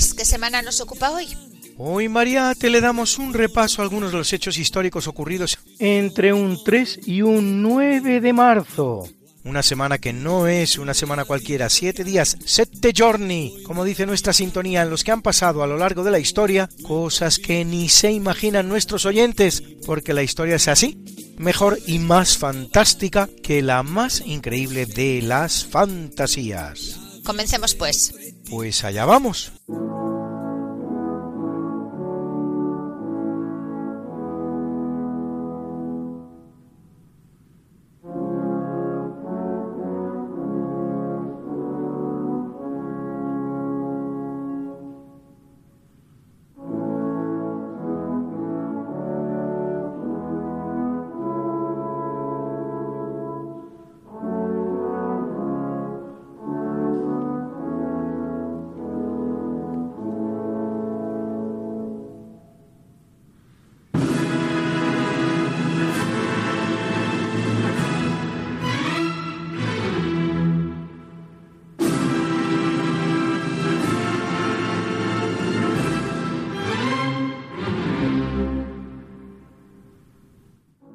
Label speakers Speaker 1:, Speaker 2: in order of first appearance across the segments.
Speaker 1: Luis, ¿qué semana nos ocupa hoy?
Speaker 2: Hoy, Mariate, le damos un repaso a algunos de los hechos históricos ocurridos entre un 3 y un 9 de marzo. Una semana que no es una semana cualquiera, siete días, sette giorni, como dice nuestra sintonía, en los que han pasado a lo largo de la historia cosas que ni se imaginan nuestros oyentes, porque la historia es así, mejor y más fantástica que la más increíble de las fantasías.
Speaker 1: Comencemos pues.
Speaker 2: Pues allá vamos.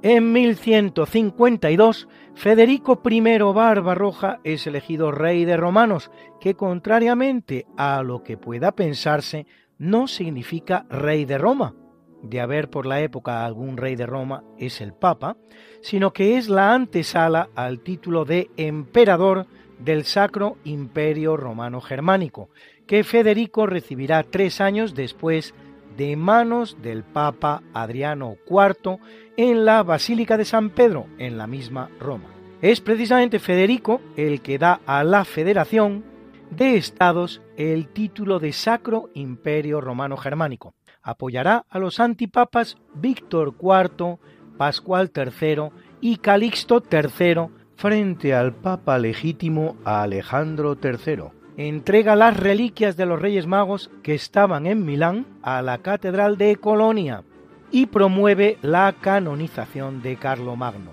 Speaker 2: En 1152, Federico I Barbarroja es elegido rey de romanos, que contrariamente a lo que pueda pensarse, no significa rey de Roma. De haber por la época algún rey de Roma es el Papa, sino que es la antesala al título de emperador del Sacro Imperio Romano Germánico, que Federico recibirá tres años después de manos del Papa Adriano IV en la Basílica de San Pedro, en la misma Roma. Es precisamente Federico el que da a la Federación de Estados el título de Sacro Imperio Romano Germánico. Apoyará a los antipapas Víctor IV, Pascual III y Calixto III frente al Papa legítimo Alejandro III entrega las reliquias de los Reyes Magos que estaban en Milán a la Catedral de Colonia y promueve la canonización de Carlomagno.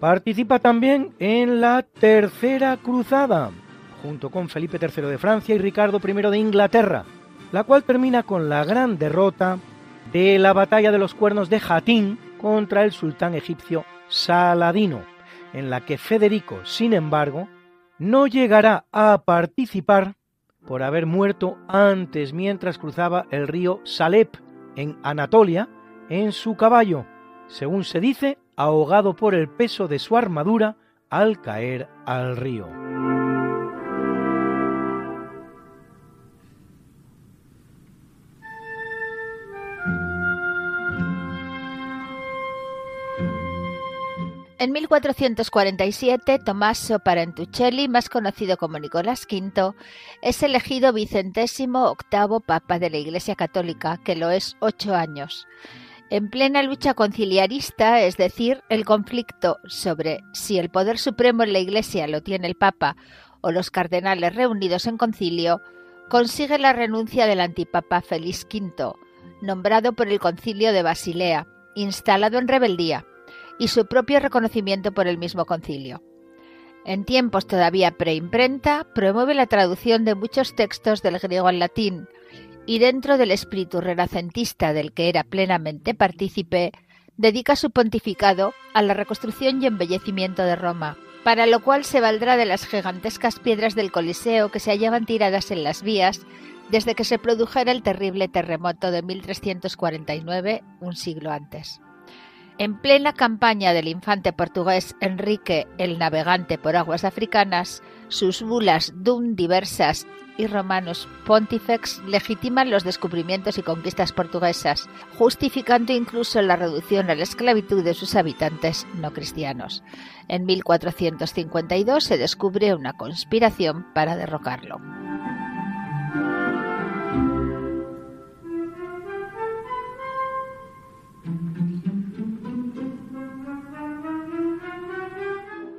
Speaker 2: Participa también en la Tercera Cruzada, junto con Felipe III de Francia y Ricardo I de Inglaterra, la cual termina con la gran derrota de la batalla de los cuernos de Jatín contra el sultán egipcio Saladino, en la que Federico, sin embargo, no llegará a participar por haber muerto antes mientras cruzaba el río Salep en Anatolia en su caballo, según se dice, ahogado por el peso de su armadura al caer al río.
Speaker 1: En 1447, Tommaso Parentuccelli, más conocido como Nicolás V, es elegido vicentésimo octavo papa de la Iglesia Católica, que lo es ocho años. En plena lucha conciliarista, es decir, el conflicto sobre si el poder supremo en la Iglesia lo tiene el Papa o los cardenales reunidos en concilio, consigue la renuncia del antipapa Félix V, nombrado por el concilio de Basilea, instalado en rebeldía y su propio reconocimiento por el mismo concilio. En tiempos todavía preimprenta, promueve la traducción de muchos textos del griego al latín y dentro del espíritu renacentista del que era plenamente partícipe, dedica su pontificado a la reconstrucción y embellecimiento de Roma, para lo cual se valdrá de las gigantescas piedras del Coliseo que se hallaban tiradas en las vías desde que se produjera el terrible terremoto de 1349, un siglo antes. En plena campaña del infante portugués Enrique el Navegante por aguas africanas, sus bulas Dum diversas y Romanos Pontifex legitiman los descubrimientos y conquistas portuguesas, justificando incluso la reducción a la esclavitud de sus habitantes no cristianos. En 1452 se descubre una conspiración para derrocarlo.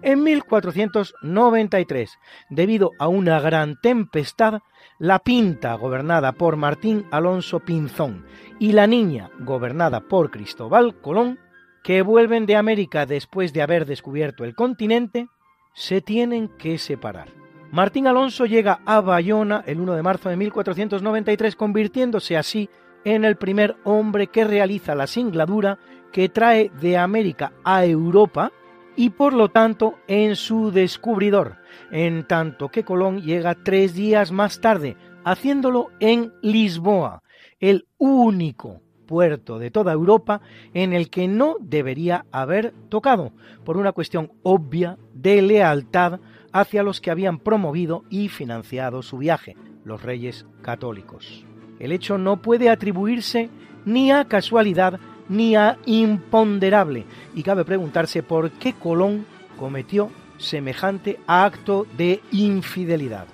Speaker 2: en 1493, debido a una gran tempestad, la Pinta, gobernada por Martín Alonso Pinzón, y la Niña, gobernada por Cristóbal Colón, que vuelven de América después de haber descubierto el continente, se tienen que separar. Martín Alonso llega a Bayona el 1 de marzo de 1493, convirtiéndose así en el primer hombre que realiza la singladura que trae de América a Europa y por lo tanto en su descubridor, en tanto que Colón llega tres días más tarde, haciéndolo en Lisboa, el único puerto de toda Europa en el que no debería haber tocado, por una cuestión obvia de lealtad hacia los que habían promovido y financiado su viaje, los reyes católicos. El hecho no puede atribuirse ni a casualidad ni a imponderable, y cabe preguntarse por qué Colón cometió semejante acto de infidelidad.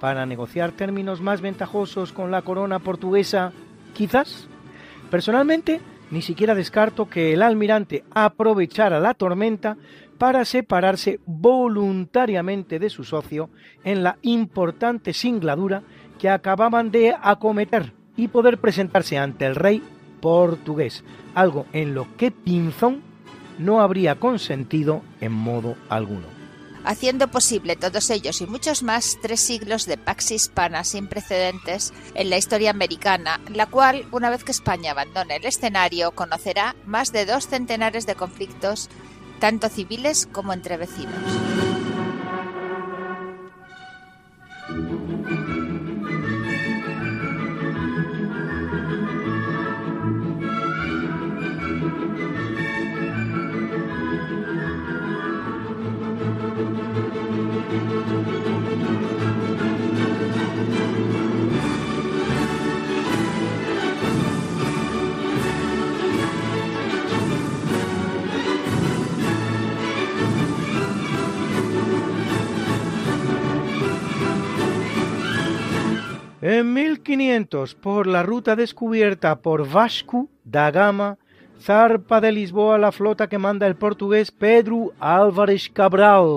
Speaker 2: Para negociar términos más ventajosos con la corona portuguesa, quizás. Personalmente, ni siquiera descarto que el almirante aprovechara la tormenta para separarse voluntariamente de su socio en la importante singladura que acababan de acometer y poder presentarse ante el rey portugués, algo en lo que Pinzón no habría consentido en modo alguno.
Speaker 1: Haciendo posible todos ellos y muchos más tres siglos de pax hispana sin precedentes en la historia americana, la cual, una vez que España abandone el escenario, conocerá más de dos centenares de conflictos, tanto civiles como entre vecinos.
Speaker 2: En 1500, por la ruta descubierta por Vasco da Gama, zarpa de Lisboa la flota que manda el portugués Pedro Álvarez Cabral.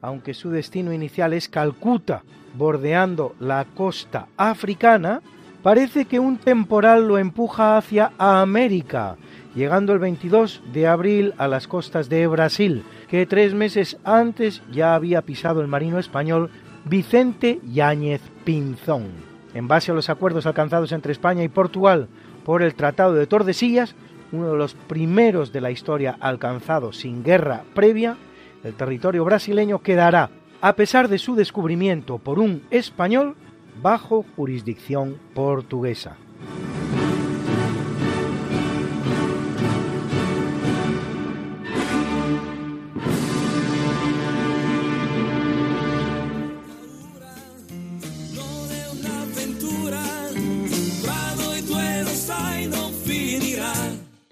Speaker 2: Aunque su destino inicial es Calcuta, bordeando la costa africana, parece que un temporal lo empuja hacia América, llegando el 22 de abril a las costas de Brasil, que tres meses antes ya había pisado el marino español Vicente Yáñez Pinzón. En base a los acuerdos alcanzados entre España y Portugal por el Tratado de Tordesillas, uno de los primeros de la historia alcanzado sin guerra previa, el territorio brasileño quedará, a pesar de su descubrimiento por un español, bajo jurisdicción portuguesa.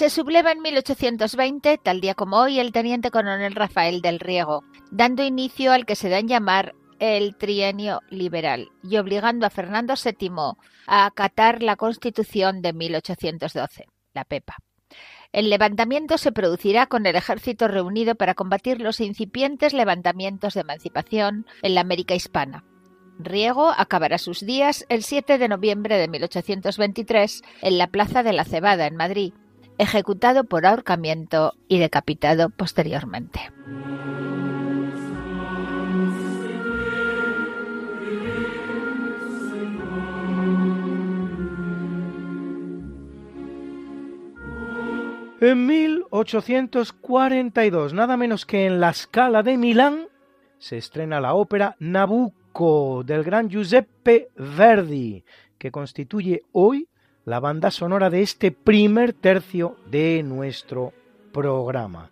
Speaker 1: Se subleva en 1820, tal día como hoy, el teniente coronel Rafael del Riego, dando inicio al que se da en llamar el trienio liberal y obligando a Fernando VII a acatar la Constitución de 1812, la PEPA. El levantamiento se producirá con el ejército reunido para combatir los incipientes levantamientos de emancipación en la América hispana. Riego acabará sus días el 7 de noviembre de 1823 en la Plaza de la Cebada, en Madrid, ejecutado por ahorcamiento y decapitado posteriormente.
Speaker 2: En 1842, nada menos que en la Scala de Milán, se estrena la ópera Nabucco del gran Giuseppe Verdi, que constituye hoy la banda sonora de este primer tercio de nuestro programa.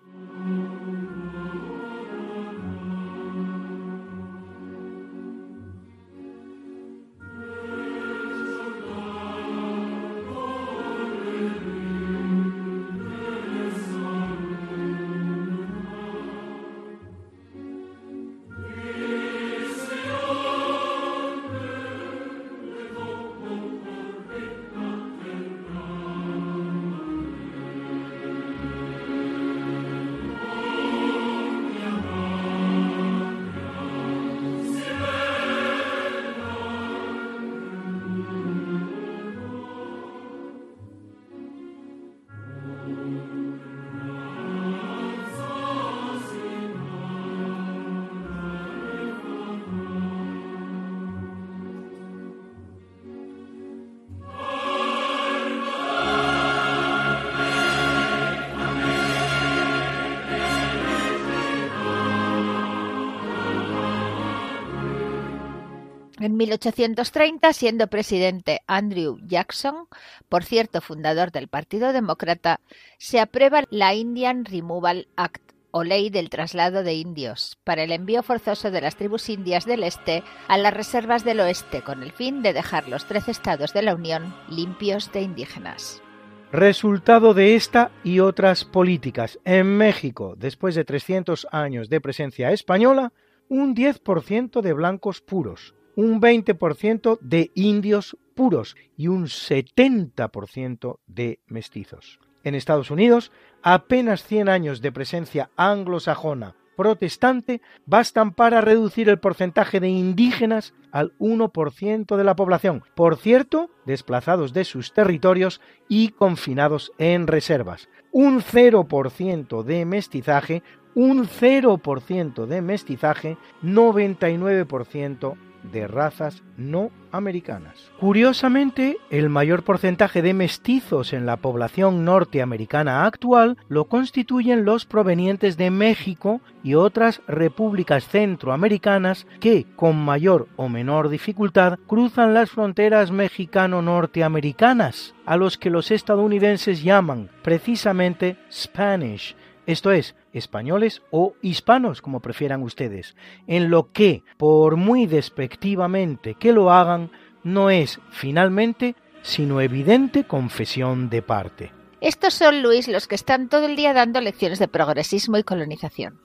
Speaker 1: En 1830, siendo presidente Andrew Jackson, por cierto fundador del Partido Demócrata, se aprueba la Indian Removal Act o Ley del Traslado de Indios para el envío forzoso de las tribus indias del este a las reservas del oeste con el fin de dejar los trece estados de la Unión limpios de indígenas.
Speaker 2: Resultado de esta y otras políticas. En México, después de 300 años de presencia española, un 10% de blancos puros, un 20% de indios puros y un 70% de mestizos. En Estados Unidos, apenas 100 años de presencia anglosajona protestante bastan para reducir el porcentaje de indígenas al 1% de la población, por cierto, desplazados de sus territorios y confinados en reservas. Un 0% de mestizaje, un 0% de mestizaje, 99% de razas no americanas. Curiosamente, el mayor porcentaje de mestizos en la población norteamericana actual lo constituyen los provenientes de México y otras repúblicas centroamericanas que, con mayor o menor dificultad, cruzan las fronteras mexicano-norteamericanas, a los que los estadounidenses llaman precisamente Spanish, esto es, españoles o hispanos, como prefieran ustedes, en lo que, por muy despectivamente que lo hagan, no es finalmente sino evidente confesión de parte.
Speaker 1: Estos son, Luis, los que están todo el día dando lecciones de progresismo y colonización.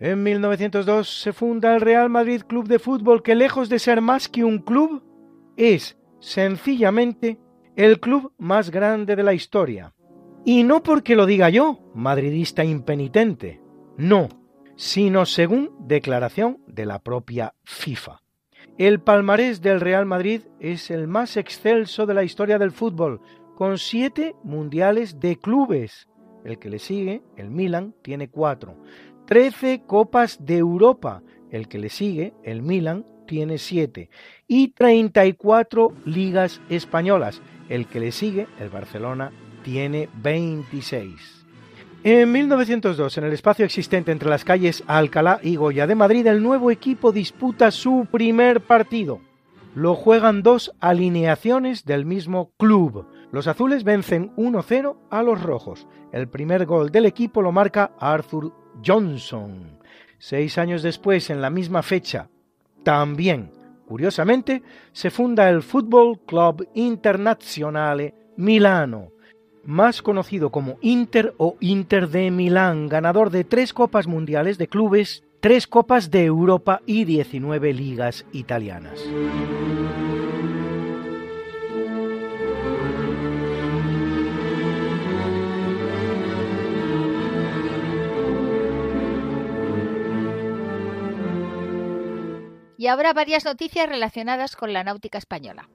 Speaker 2: En 1902 se funda el Real Madrid Club de Fútbol que lejos de ser más que un club, es sencillamente el club más grande de la historia. Y no porque lo diga yo, madridista impenitente, no, sino según declaración de la propia FIFA. El palmarés del Real Madrid es el más excelso de la historia del fútbol, con siete mundiales de clubes. El que le sigue, el Milan, tiene cuatro. Trece copas de Europa. El que le sigue, el Milan, tiene siete. Y 34 ligas españolas. El que le sigue, el Barcelona, tiene 26. En 1902, en el espacio existente entre las calles Alcalá y Goya de Madrid, el nuevo equipo disputa su primer partido. Lo juegan dos alineaciones del mismo club. Los azules vencen 1-0 a los rojos. El primer gol del equipo lo marca Arthur Johnson. Seis años después, en la misma fecha, también, curiosamente, se funda el Football Club Internazionale Milano más conocido como Inter o Inter de Milán, ganador de tres Copas Mundiales de Clubes, tres Copas de Europa y 19 ligas italianas.
Speaker 1: Y ahora varias noticias relacionadas con la náutica española.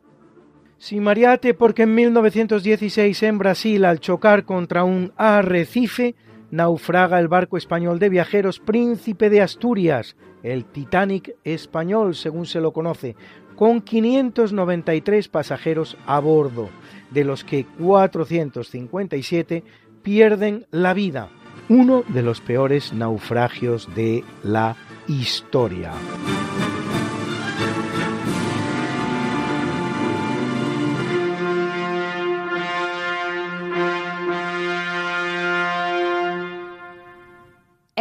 Speaker 2: Si Mariate porque en 1916 en Brasil, al chocar contra un arrecife, naufraga el barco español de viajeros Príncipe de Asturias, el Titanic español, según se lo conoce, con 593 pasajeros a bordo, de los que 457 pierden la vida, uno de los peores naufragios de la historia.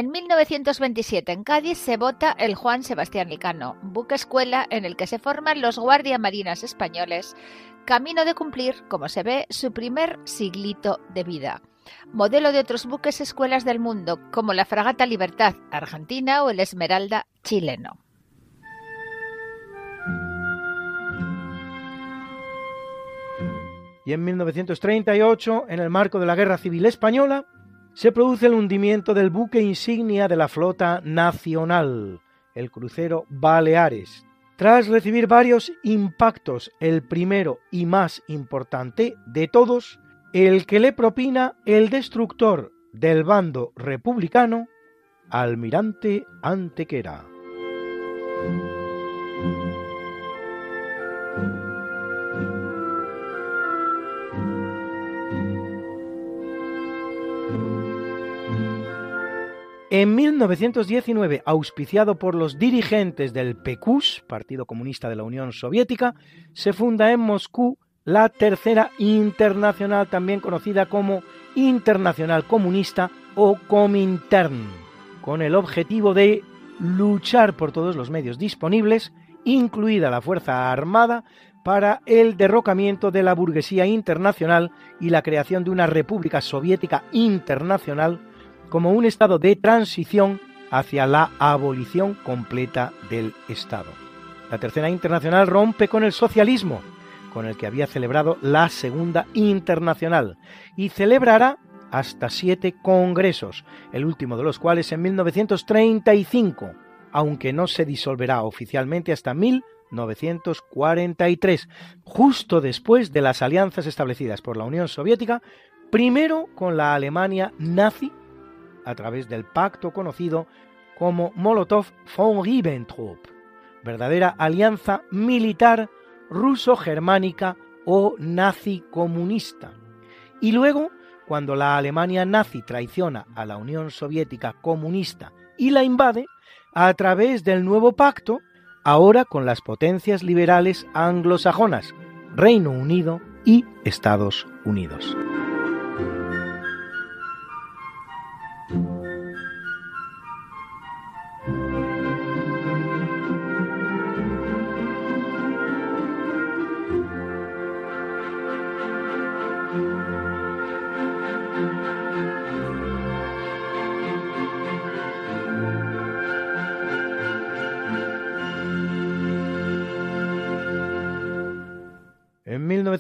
Speaker 1: En 1927 en Cádiz se vota el Juan Sebastián Licano, buque escuela en el que se forman los guardiamarinas españoles, camino de cumplir, como se ve, su primer siglito de vida. Modelo de otros buques escuelas del mundo, como la Fragata Libertad argentina o el Esmeralda chileno.
Speaker 2: Y en 1938, en el marco de la Guerra Civil Española, se produce el hundimiento del buque insignia de la flota nacional, el crucero Baleares. Tras recibir varios impactos, el primero y más importante de todos, el que le propina el destructor del bando republicano, almirante Antequera. En 1919, auspiciado por los dirigentes del PQS, Partido Comunista de la Unión Soviética, se funda en Moscú la Tercera Internacional, también conocida como Internacional Comunista o Comintern, con el objetivo de luchar por todos los medios disponibles, incluida la Fuerza Armada, para el derrocamiento de la burguesía internacional y la creación de una República Soviética Internacional como un estado de transición hacia la abolición completa del Estado. La Tercera Internacional rompe con el socialismo, con el que había celebrado la Segunda Internacional, y celebrará hasta siete congresos, el último de los cuales en 1935, aunque no se disolverá oficialmente hasta 1943, justo después de las alianzas establecidas por la Unión Soviética, primero con la Alemania nazi a través del pacto conocido como Molotov-von Ribbentrop, verdadera alianza militar ruso-germánica o nazi-comunista. Y luego, cuando la Alemania nazi traiciona a la Unión Soviética comunista y la invade, a través del nuevo pacto, ahora con las potencias liberales anglosajonas, Reino Unido y Estados Unidos.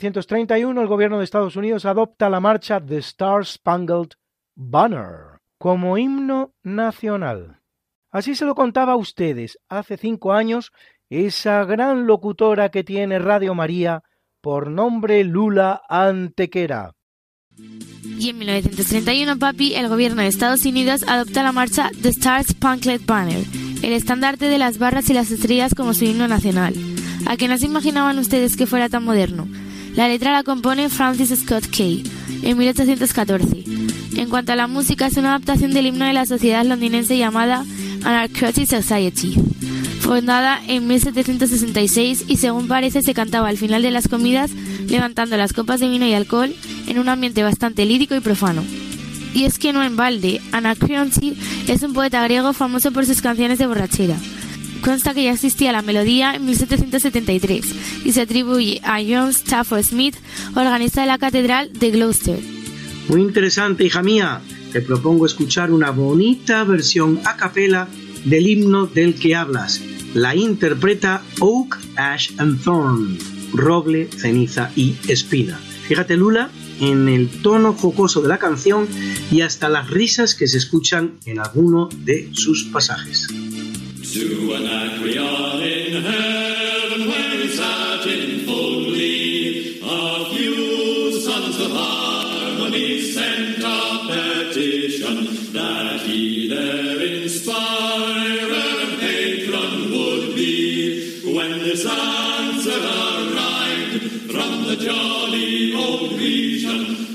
Speaker 2: 1931 el gobierno de Estados Unidos adopta la marcha The Star Spangled Banner como himno nacional. Así se lo contaba a ustedes hace cinco años esa gran locutora que tiene Radio María por nombre Lula Antequera.
Speaker 3: Y en 1931, papi, el gobierno de Estados Unidos adopta la marcha The Star Spangled Banner, el estandarte de las barras y las estrellas como su himno nacional. ¿A que no se imaginaban ustedes que fuera tan moderno? La letra la compone Francis Scott Key en 1814. En cuanto a la música, es una adaptación del himno de la sociedad londinense llamada Anarchotic Society, fundada en 1766 y según parece se cantaba al final de las comidas levantando las copas de vino y alcohol en un ambiente bastante lírico y profano. Y es que no en balde, Anacreonte es un poeta griego famoso por sus canciones de borrachera. Consta que ya existía la melodía en 1773 y se atribuye a John Stafford Smith, organista de la Catedral de Gloucester.
Speaker 4: Muy interesante, hija mía. Te propongo escuchar una bonita versión a capela del himno del que hablas. La interpreta Oak, Ash and Thorn, roble, ceniza y espina. Fíjate, Lula, en el tono jocoso de la canción y hasta las risas que se escuchan en alguno de sus pasajes.
Speaker 5: To an Anacreon in heaven when he sat in full glee. A few sons of harmony sent a petition that he their inspirer and patron would be. When this answer arrived from the jolly old region,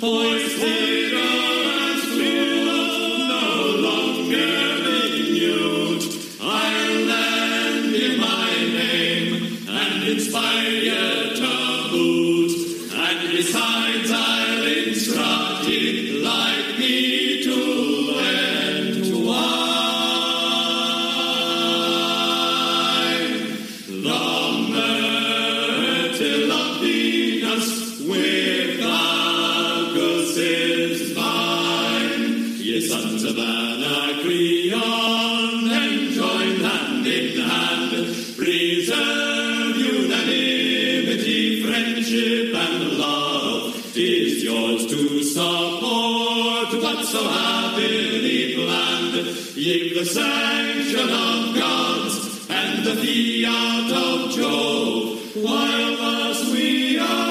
Speaker 5: we
Speaker 1: are.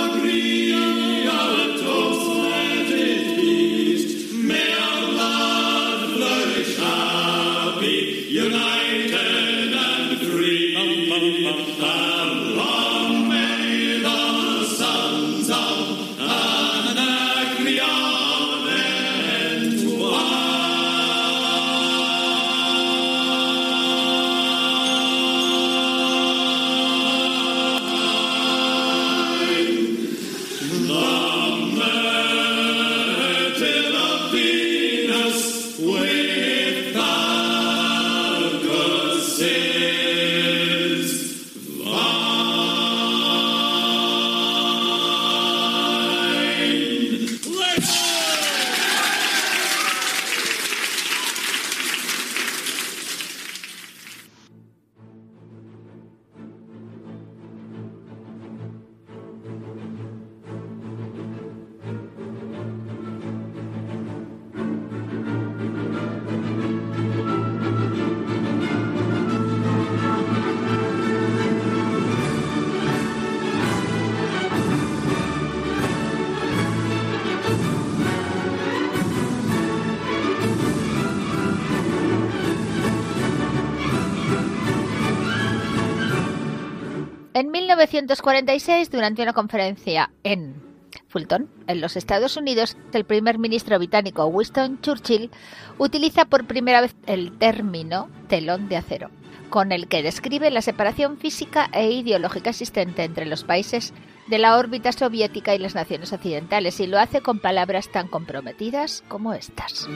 Speaker 1: 1946, durante una conferencia en Fulton, en los Estados Unidos, el primer ministro británico Winston Churchill utiliza por primera vez el término telón de acero, con el que describe la separación física e ideológica existente entre los países de la órbita soviética y las naciones occidentales, y lo hace con palabras tan comprometidas como estas.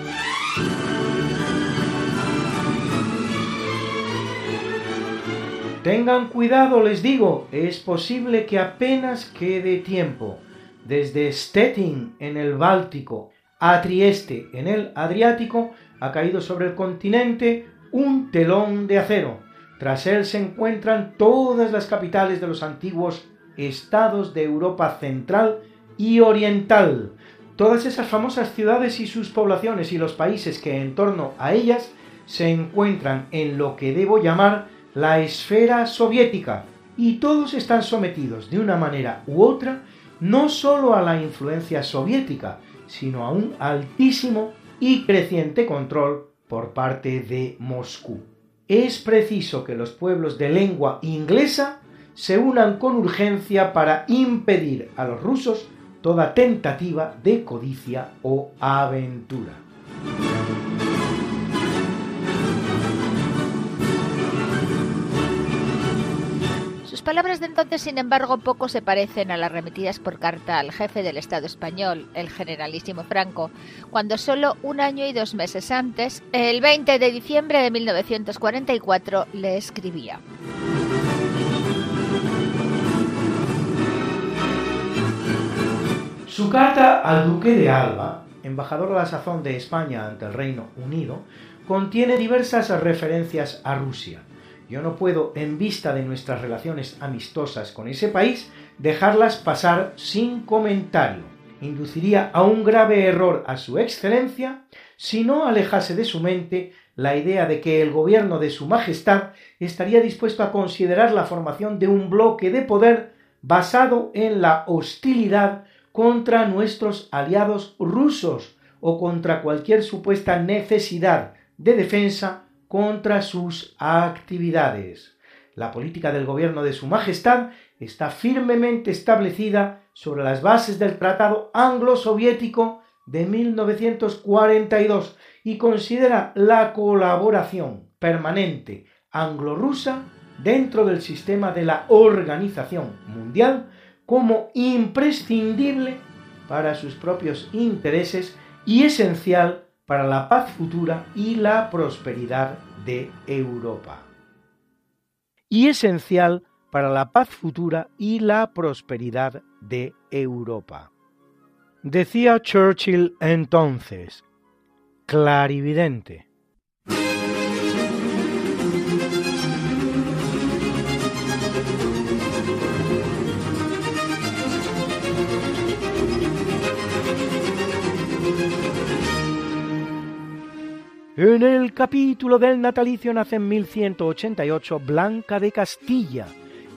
Speaker 2: Tengan cuidado, les digo, es posible que apenas quede tiempo. Desde Stettin en el Báltico a Trieste en el Adriático ha caído sobre el continente un telón de acero. Tras él se encuentran todas las capitales de los antiguos estados de Europa central y oriental. Todas esas famosas ciudades y sus poblaciones y los países que en torno a ellas se encuentran en lo que debo llamar la esfera soviética y todos están sometidos de una manera u otra no sólo a la influencia soviética, sino a un altísimo y creciente control por parte de Moscú. Es preciso que los pueblos de lengua inglesa se unan con urgencia para impedir a los rusos toda tentativa de codicia o aventura.
Speaker 1: Palabras de entonces, sin embargo, poco se parecen a las remitidas por carta al jefe del Estado español, el generalísimo Franco, cuando solo un año y dos meses antes, el 20 de diciembre de 1944, le escribía.
Speaker 2: Su carta al duque de Alba, embajador a la sazón de España ante el Reino Unido, contiene diversas referencias a Rusia yo no puedo, en vista de nuestras relaciones amistosas con ese país, dejarlas pasar sin comentario. Induciría a un grave error a su excelencia si no alejase de su mente la idea de que el gobierno de su Majestad estaría dispuesto a considerar la formación de un bloque de poder basado en la hostilidad contra nuestros aliados rusos o contra cualquier supuesta necesidad de defensa contra sus actividades. La política del gobierno de Su Majestad está firmemente establecida sobre las bases del Tratado Anglo-Soviético de 1942 y considera la colaboración permanente anglo-rusa dentro del sistema de la Organización Mundial como imprescindible para sus propios intereses y esencial para la paz futura y la prosperidad de Europa. Y esencial para la paz futura y la prosperidad de Europa. Decía Churchill entonces, clarividente, En el capítulo del natalicio nace en 1188 Blanca de Castilla,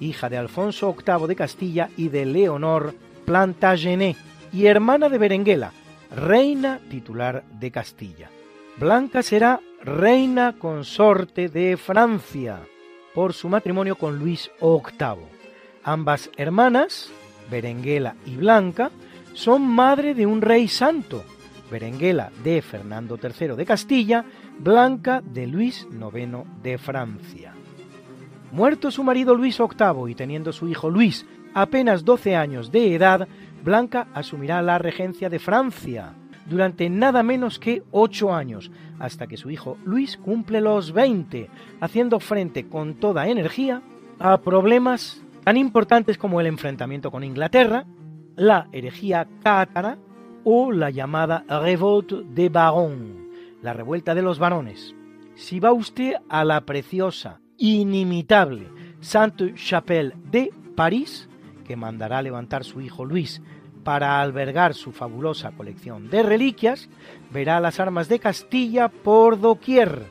Speaker 2: hija de Alfonso VIII de Castilla y de Leonor Plantagenet, y hermana de Berenguela, reina titular de Castilla. Blanca será reina consorte de Francia por su matrimonio con Luis VIII. Ambas hermanas, Berenguela y Blanca, son madre de un rey santo, Berenguela de Fernando III de Castilla, Blanca de Luis IX de Francia. Muerto su marido Luis VIII y teniendo su hijo Luis apenas 12 años de edad, Blanca asumirá la regencia de Francia durante nada menos que 8 años, hasta que su hijo Luis cumple los 20, haciendo frente con toda energía a problemas tan importantes como el enfrentamiento con Inglaterra, la herejía cátara o la llamada Revolte de Baron, la revuelta de los varones. Si va usted a la preciosa, inimitable Sainte-Chapelle de París, que mandará levantar su hijo Luis para albergar su fabulosa colección de reliquias, verá las armas de Castilla por doquier,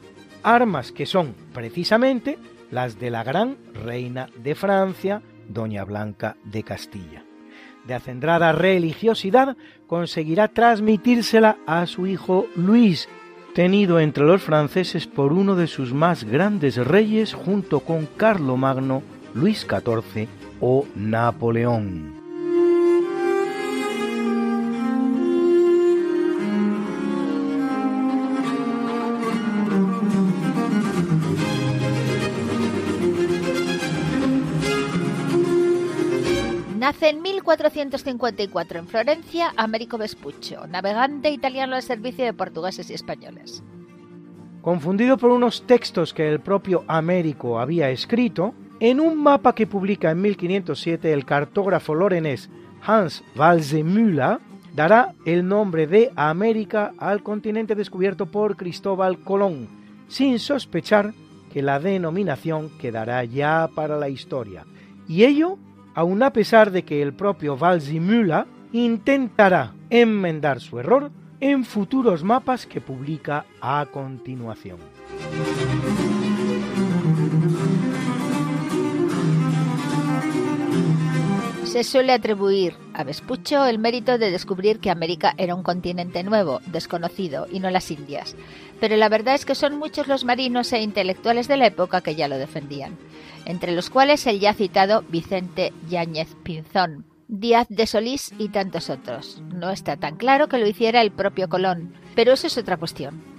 Speaker 2: armas que son precisamente las de la gran reina de Francia, Doña Blanca de Castilla de acendrada religiosidad, conseguirá transmitírsela a su hijo Luis, tenido entre los franceses por uno de sus más grandes reyes junto con Carlomagno, Luis XIV o Napoleón.
Speaker 1: En 1454 en Florencia Américo Vespuccio, navegante italiano al servicio de portugueses y españoles.
Speaker 2: Confundido por unos textos que el propio Américo había escrito, en un mapa que publica en 1507 el cartógrafo lorenés Hans Walsemüller, dará el nombre de América al continente descubierto por Cristóbal Colón, sin sospechar que la denominación quedará ya para la historia, y ello aun a pesar de que el propio Valsimula intentará enmendar su error en futuros mapas que publica a continuación.
Speaker 1: Se suele atribuir a Vespucho el mérito de descubrir que América era un continente nuevo, desconocido, y no las Indias. Pero la verdad es que son muchos los marinos e intelectuales de la época que ya lo defendían, entre los cuales el ya citado Vicente Yáñez Pinzón, Díaz de Solís y tantos otros. No está tan claro que lo hiciera el propio Colón, pero eso es otra cuestión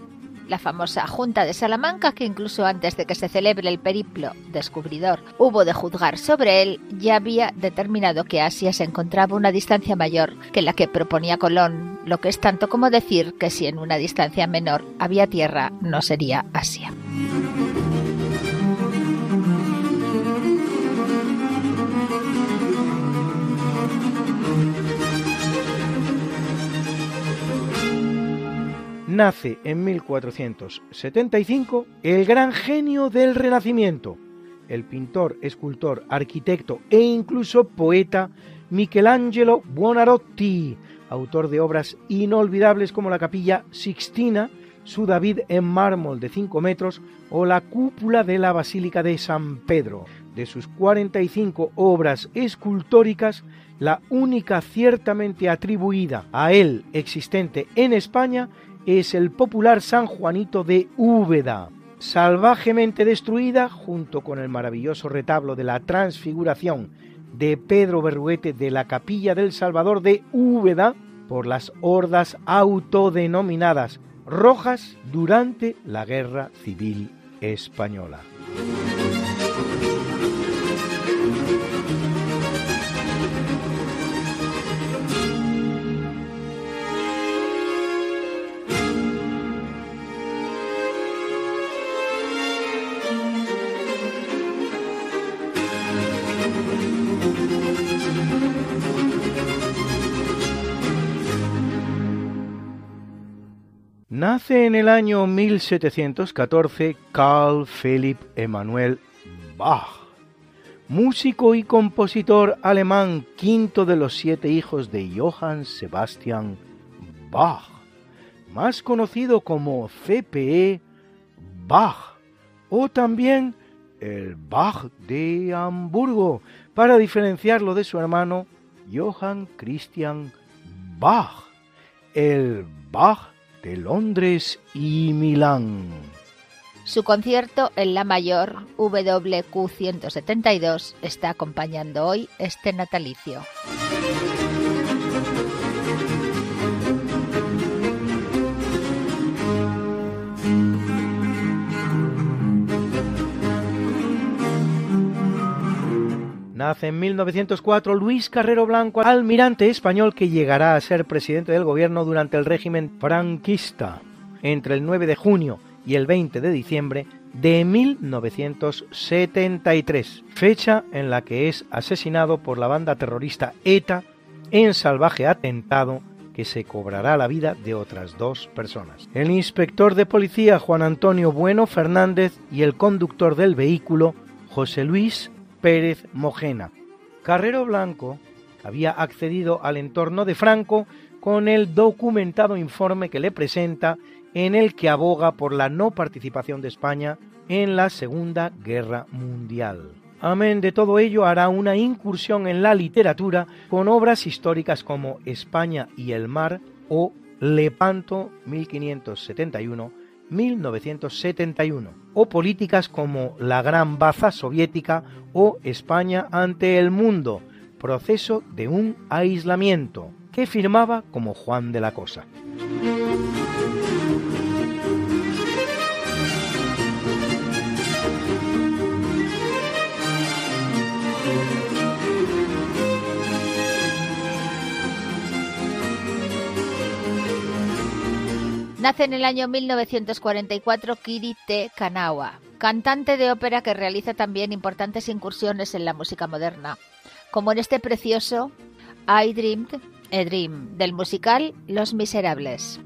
Speaker 1: la famosa Junta de Salamanca, que incluso antes de que se celebre el periplo descubridor hubo de juzgar sobre él, ya había determinado que Asia se encontraba una distancia mayor que la que proponía Colón, lo que es tanto como decir que si en una distancia menor había tierra, no sería Asia.
Speaker 2: Nace en 1475 el gran genio del Renacimiento, el pintor, escultor, arquitecto e incluso poeta Michelangelo Buonarroti, autor de obras inolvidables como la Capilla Sixtina, su David en mármol de 5 metros o la cúpula de la Basílica de San Pedro. De sus 45 obras escultóricas, la única ciertamente atribuida a él existente en España es el popular San Juanito de Úbeda, salvajemente destruida junto con el maravilloso retablo de la Transfiguración de Pedro Berruete de la Capilla del Salvador de Úbeda por las hordas autodenominadas rojas durante la Guerra Civil Española. Nace en el año 1714 Carl Philipp Emanuel Bach, músico y compositor alemán, quinto de los siete hijos de Johann Sebastian Bach, más conocido como CPE Bach, o también el Bach de Hamburgo, para diferenciarlo de su hermano Johann Christian Bach, el Bach de Londres y Milán.
Speaker 1: Su concierto en La Mayor WQ 172 está acompañando hoy este natalicio.
Speaker 2: Nace en 1904 Luis Carrero Blanco, almirante español que llegará a ser presidente del gobierno durante el régimen franquista entre el 9 de junio y el 20 de diciembre de 1973, fecha en la que es asesinado por la banda terrorista ETA en salvaje atentado que se cobrará la vida de otras dos personas. El inspector de policía Juan Antonio Bueno Fernández y el conductor del vehículo José Luis Pérez Mojena. Carrero Blanco había accedido al entorno de Franco con el documentado informe que le presenta en el que aboga por la no participación de España en la Segunda Guerra Mundial. Amén de todo ello hará una incursión en la literatura con obras históricas como España y el mar o Lepanto 1571 1971, o políticas como la Gran Baza Soviética o España ante el mundo, proceso de un aislamiento, que firmaba como Juan de la Cosa.
Speaker 1: Nace en el año 1944 Kiri T. Kanawa, cantante de ópera que realiza también importantes incursiones en la música moderna, como en este precioso I Dreamed a Dream del musical Los Miserables.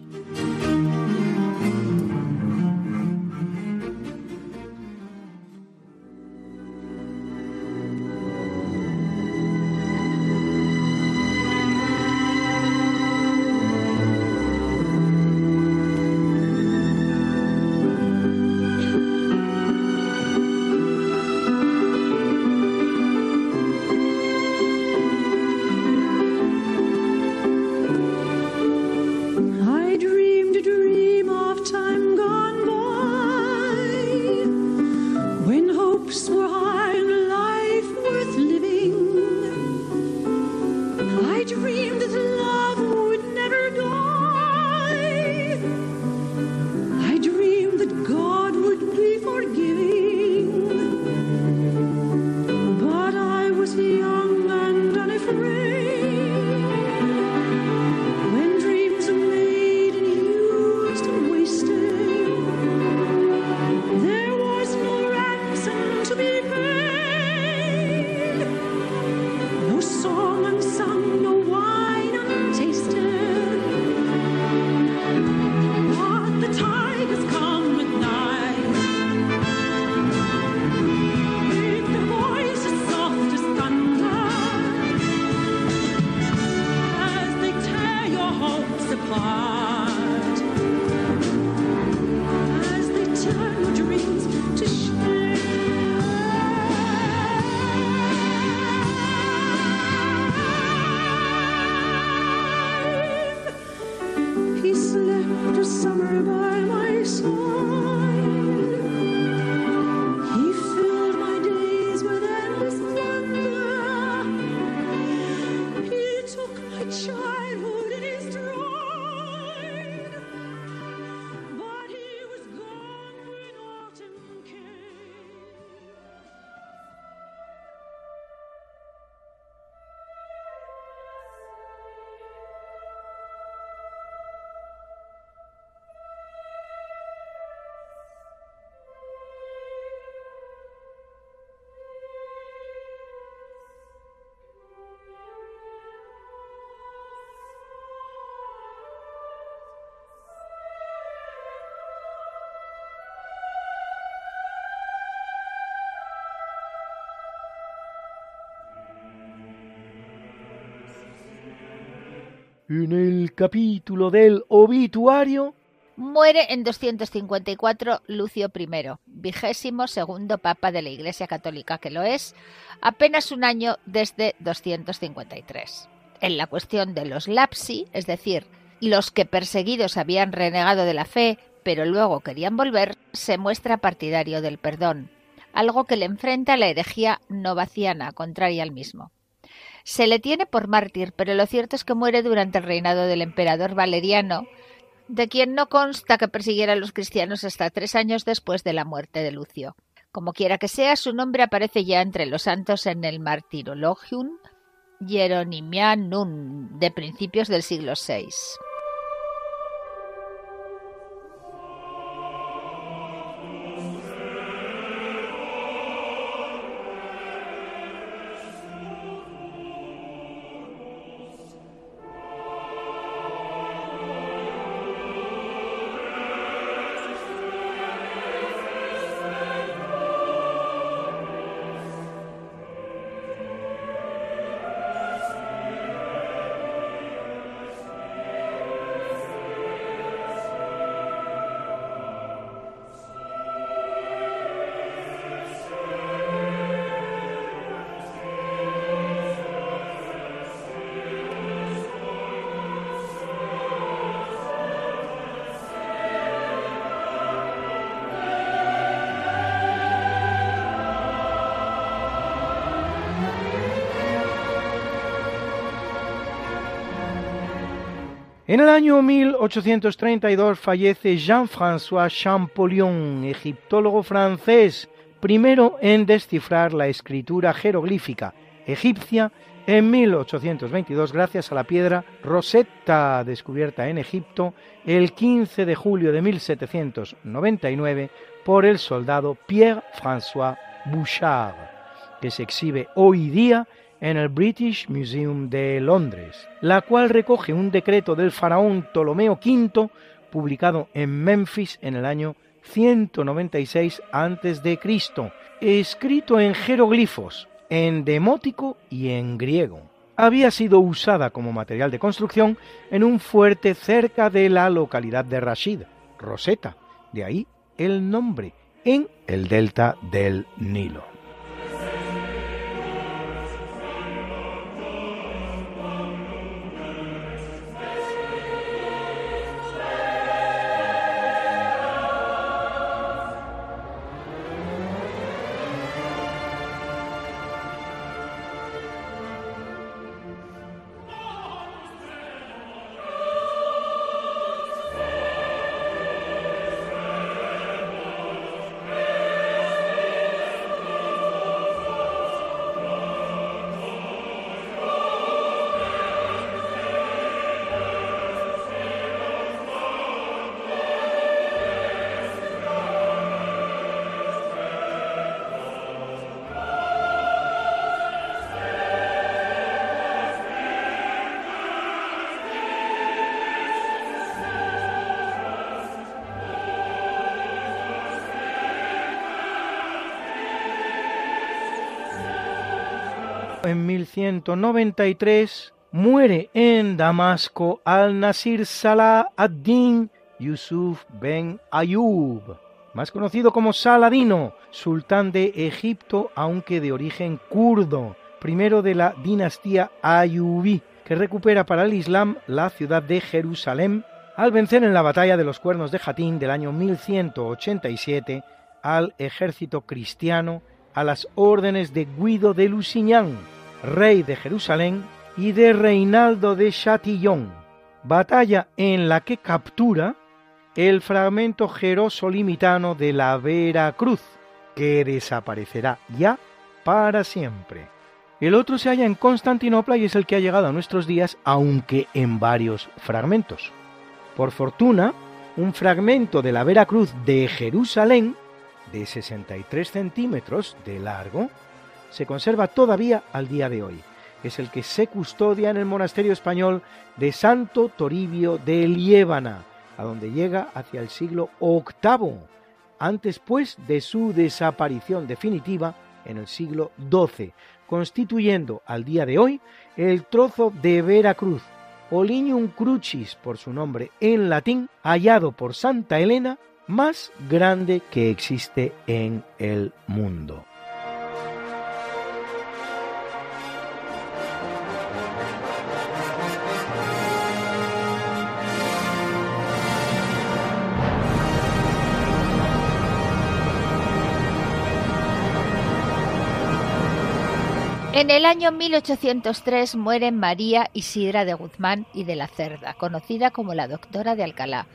Speaker 2: En el capítulo del obituario
Speaker 1: Muere en 254 Lucio I, vigésimo segundo papa de la Iglesia Católica que lo es, apenas un año desde 253. En la cuestión de los lapsi, es decir, los que perseguidos habían renegado de la fe, pero luego querían volver, se muestra partidario del perdón, algo que le enfrenta a la herejía novaciana, contraria al mismo. Se le tiene por mártir, pero lo cierto es que muere durante el reinado del emperador Valeriano, de quien no consta que persiguiera a los cristianos hasta tres años después de la muerte de Lucio. Como quiera que sea, su nombre aparece ya entre los santos en el Martyrologium Hieronymianum de principios del siglo VI.
Speaker 2: En el año 1832 fallece Jean-François Champollion, egiptólogo francés, primero en descifrar la escritura jeroglífica egipcia en 1822 gracias a la piedra Rosetta, descubierta en Egipto el 15 de julio de 1799 por el soldado Pierre-François Bouchard, que se exhibe hoy día en el British Museum de Londres, la cual recoge un decreto del faraón Ptolomeo V publicado en Memphis en el año 196 a.C., escrito en jeroglifos, en demótico y en griego. Había sido usada como material de construcción en un fuerte cerca de la localidad de Rashid, Rosetta, de ahí el nombre, en el delta del Nilo. En 1193 muere en Damasco al-Nasir Salah ad-Din Yusuf ben Ayub, más conocido como Saladino, sultán de Egipto, aunque de origen kurdo, primero de la dinastía Ayubí, que recupera para el Islam la ciudad de Jerusalén al vencer en la batalla de los Cuernos de Jatín del año 1187 al ejército cristiano a las órdenes de Guido de Lusignan, rey de Jerusalén, y de Reinaldo de Chatillon, batalla en la que captura el fragmento jerosolimitano de la Vera Cruz, que desaparecerá ya para siempre. El otro se halla en Constantinopla y es el que ha llegado a nuestros días, aunque en varios fragmentos. Por fortuna, un fragmento de la Vera Cruz de Jerusalén, de 63 centímetros de largo, se conserva todavía al día de hoy. Es el que se custodia en el monasterio español de Santo Toribio de Liébana, a donde llega hacia el siglo VIII, antes pues de su desaparición definitiva en el siglo XII, constituyendo al día de hoy el trozo de Veracruz, Olinium Crucis por su nombre en latín, hallado por Santa Elena, más grande que existe en el mundo.
Speaker 1: En el año 1803 muere María Isidra de Guzmán y de la Cerda, conocida como la doctora de Alcalá,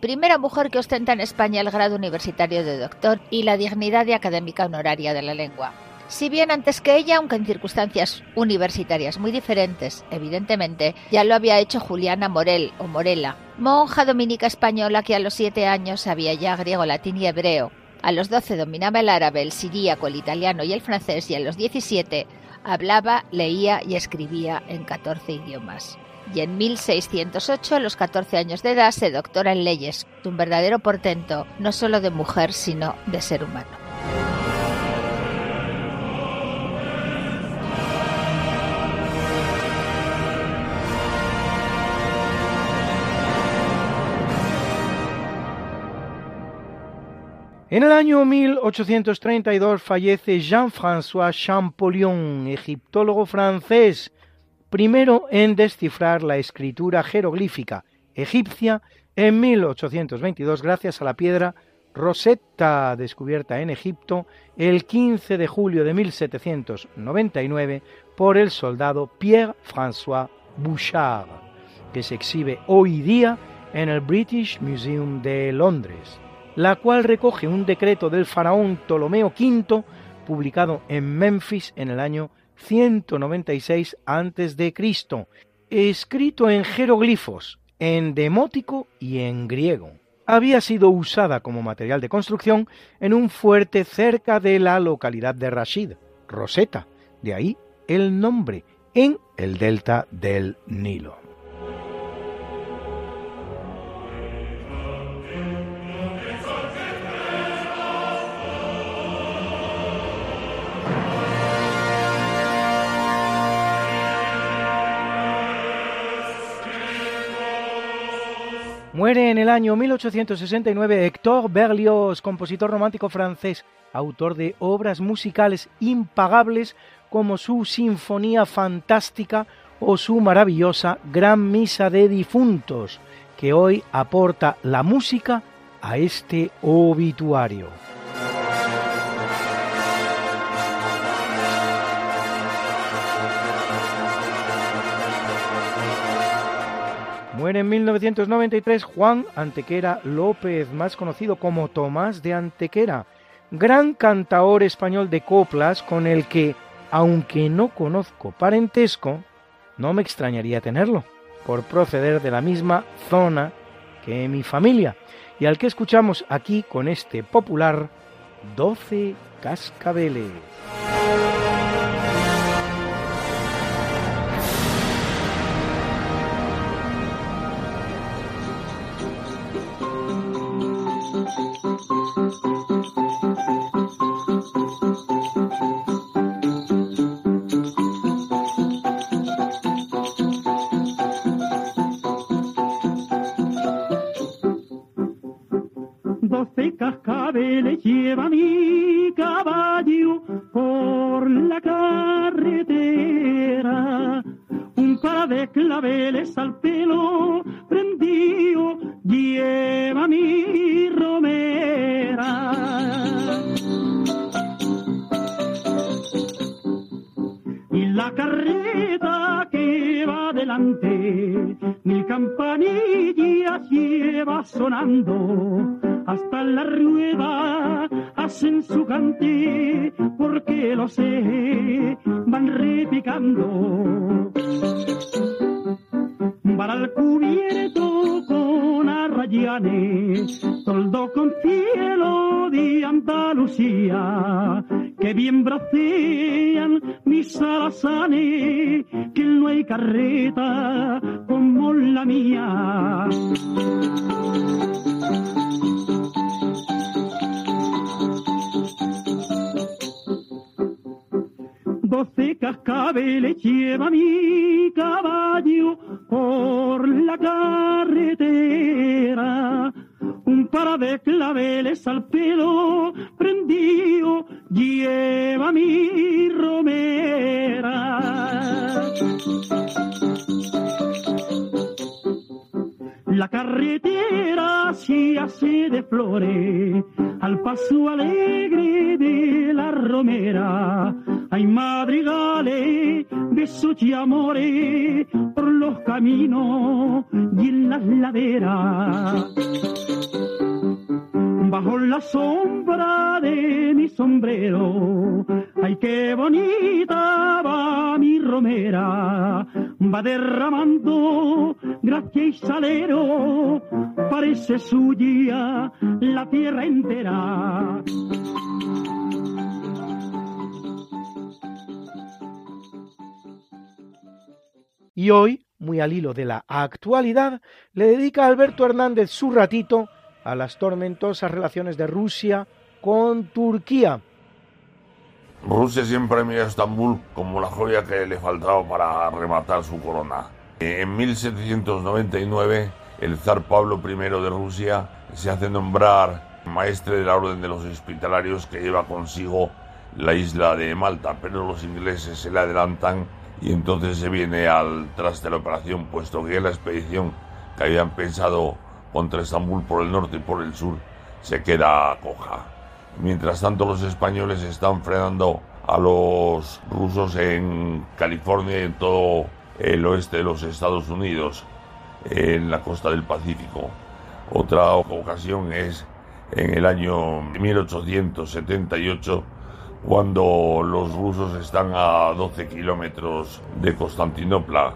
Speaker 1: primera mujer que ostenta en España el grado universitario de doctor y la dignidad de académica honoraria de la lengua. Si bien antes que ella, aunque en circunstancias universitarias muy diferentes, evidentemente, ya lo había hecho Juliana Morel o Morela, monja dominica española que a los siete años sabía ya griego, latín y hebreo. A los doce dominaba el árabe, el siríaco, el italiano y el francés y a los diecisiete Hablaba, leía y escribía en 14 idiomas. Y en 1608, a los 14 años de edad, se doctora en leyes, un verdadero portento, no solo de mujer, sino de ser humano.
Speaker 2: En el año 1832 fallece Jean-François Champollion, egiptólogo francés, primero en descifrar la escritura jeroglífica egipcia en 1822 gracias a la piedra Rosetta, descubierta en Egipto el 15 de julio de 1799 por el soldado Pierre-François Bouchard, que se exhibe hoy día en el British Museum de Londres la cual recoge un decreto del faraón Ptolomeo V publicado en Memphis en el año 196 a.C., escrito en jeroglifos, en demótico y en griego. Había sido usada como material de construcción en un fuerte cerca de la localidad de Rashid, Rosetta, de ahí el nombre, en el delta del Nilo. Muere en el año 1869 Hector Berlioz, compositor romántico francés, autor de obras musicales impagables como su Sinfonía Fantástica o su maravillosa Gran Misa de Difuntos, que hoy aporta la música a este obituario. Muere en 1993 Juan Antequera López, más conocido como Tomás de Antequera, gran cantaor español de coplas con el que, aunque no conozco parentesco, no me extrañaría tenerlo, por proceder de la misma zona que mi familia, y al que escuchamos aquí con este popular 12 cascabeles.
Speaker 6: Cascabeles lleva mi caballo por la carretera. Un par de claveles al pelo prendido lleva mi romera. La carretera se hace de flores al paso alegre de la romera. Hay madrigales, besos y amores por los caminos y en las laderas. Bajo la sombra de mi sombrero, ay qué bonita va mi romera, va derramando gracia y salero, parece suya la tierra entera.
Speaker 2: Y hoy, muy al hilo de la actualidad, le dedica a Alberto Hernández su ratito a las tormentosas relaciones de Rusia con Turquía.
Speaker 7: Rusia siempre mira a Estambul como la joya que le faltaba para rematar su corona. En 1799, el zar Pablo I de Rusia se hace nombrar maestre de la Orden de los Hospitalarios que lleva consigo la isla de Malta, pero los ingleses se le adelantan y entonces se viene al traste de la operación, puesto que la expedición que habían pensado contra Estambul por el norte y por el sur se queda coja. Mientras tanto los españoles están frenando a los rusos en California y en todo el oeste de los Estados Unidos, en la costa del Pacífico. Otra ocasión es en el año 1878 cuando los rusos están a 12 kilómetros de Constantinopla,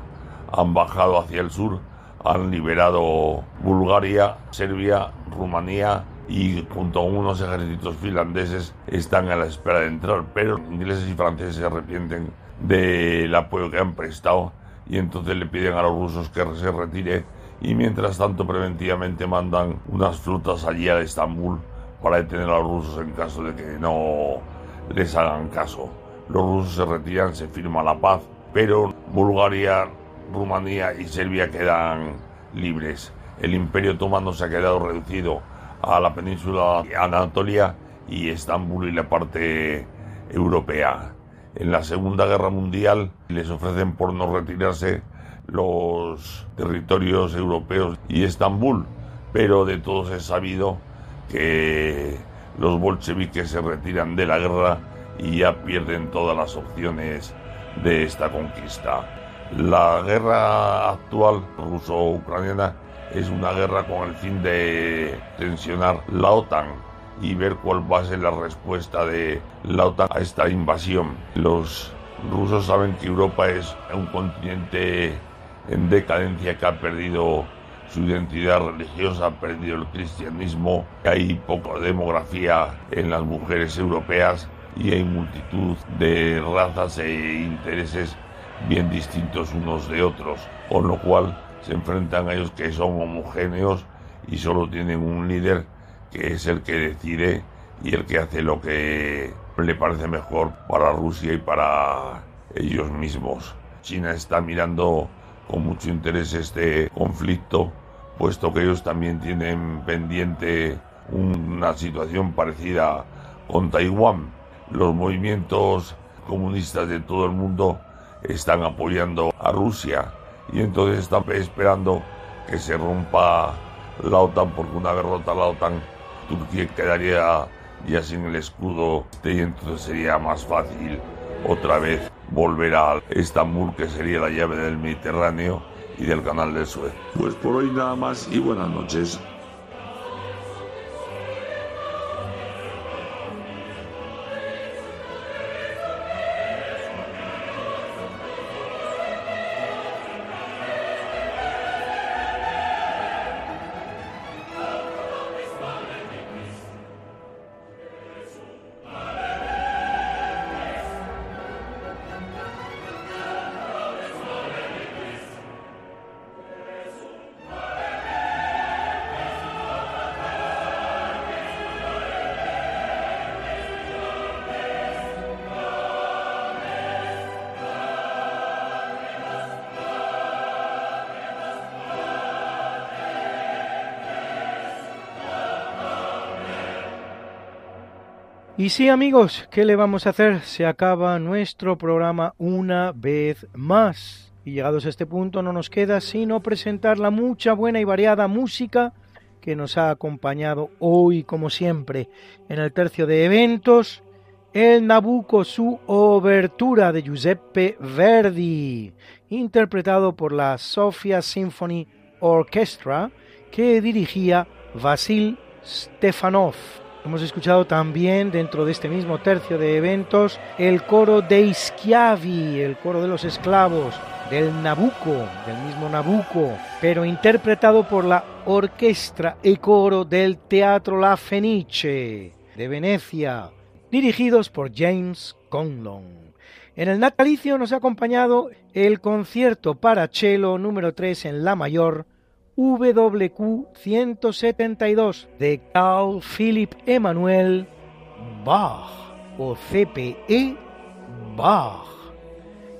Speaker 7: han bajado hacia el sur, han liberado Bulgaria, Serbia, Rumanía y junto a unos ejércitos finlandeses están a la espera de entrar, pero ingleses y franceses se arrepienten del apoyo que han prestado y entonces le piden a los rusos que se retire y mientras tanto preventivamente mandan unas flotas allí a Estambul para detener a los rusos en caso de que no les hagan caso. Los rusos se retiran, se firma la paz, pero Bulgaria, Rumanía y Serbia quedan libres. El imperio otomano se ha quedado reducido a la península Anatolia y Estambul y la parte europea. En la Segunda Guerra Mundial les ofrecen por no retirarse los territorios europeos y Estambul, pero de todos es sabido que los bolcheviques se retiran de la guerra y ya pierden todas las opciones de esta conquista. La guerra actual ruso-ucraniana es una guerra con el fin de tensionar la OTAN y ver cuál va a ser la respuesta de la OTAN a esta invasión. Los rusos saben que Europa es un continente en decadencia que ha perdido su identidad religiosa, ha perdido el cristianismo, hay poca demografía en las mujeres europeas y hay multitud de razas e intereses bien distintos unos de otros, con lo cual se enfrentan a ellos que son homogéneos y solo tienen un líder que es el que decide y el que hace lo que le parece mejor para Rusia y para ellos mismos. China está mirando con mucho interés este conflicto puesto que ellos también tienen pendiente una situación parecida con Taiwán. Los movimientos comunistas de todo el mundo están apoyando a Rusia y entonces están esperando que se rompa la OTAN porque una vez rota la OTAN Turquía quedaría ya sin el escudo y entonces sería más fácil otra vez volver a Estambul que sería la llave del Mediterráneo y del canal de Suez.
Speaker 8: Pues por hoy nada más y buenas noches.
Speaker 2: Y sí amigos, ¿qué le vamos a hacer? Se acaba nuestro programa una vez más. Y llegados a este punto no nos queda sino presentar la mucha buena y variada música que nos ha acompañado hoy como siempre en el tercio de eventos el Nabucco su obertura de Giuseppe Verdi, interpretado por la Sofia Symphony Orchestra que dirigía Vasil Stefanov. Hemos escuchado también dentro de este mismo tercio de eventos el coro de Schiavi, el coro de los esclavos del Nabucco, del mismo Nabucco, pero interpretado por la orquesta y coro del Teatro La Fenice de Venecia dirigidos por James Conlon. En el natalicio nos ha acompañado el concierto para cello número 3 en La Mayor, WQ 172 de Carl Philipp Emanuel Bach o CPE Bach,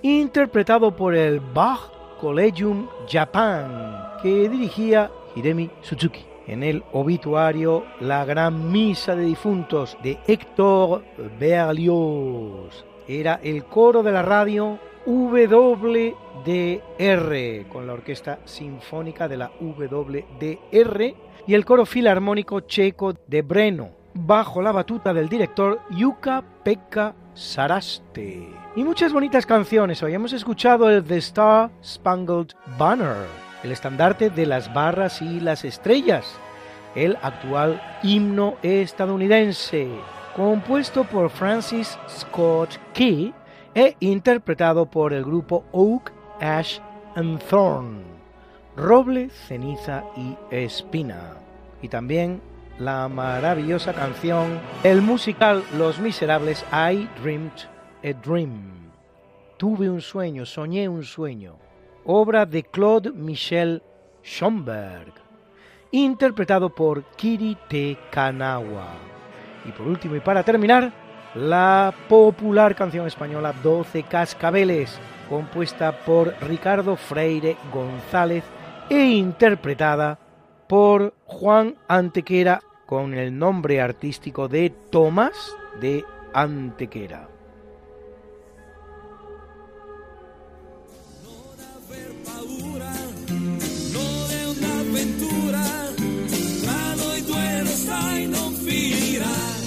Speaker 2: interpretado por el Bach Collegium Japan, que dirigía Hiremi Suzuki en el obituario La Gran Misa de Difuntos de Héctor Berlioz. Era el coro de la radio WDR con la Orquesta Sinfónica de la WDR y el coro filarmónico checo de Breno bajo la batuta del director Yuka Pekka Saraste. Y muchas bonitas canciones. Hoy hemos escuchado el The Star Spangled Banner el estandarte de las barras y las estrellas, el actual himno estadounidense, compuesto por Francis Scott Key e interpretado por el grupo Oak, Ash and Thorn, Roble, Ceniza y Espina. Y también la maravillosa canción, el musical Los Miserables, I Dreamed a Dream. Tuve un sueño, soñé un sueño obra de Claude Michel Schomberg, interpretado por Kiri T. Kanawa. Y por último y para terminar, la popular canción española Doce Cascabeles, compuesta por Ricardo Freire González e interpretada por Juan Antequera con el nombre artístico de Tomás de Antequera.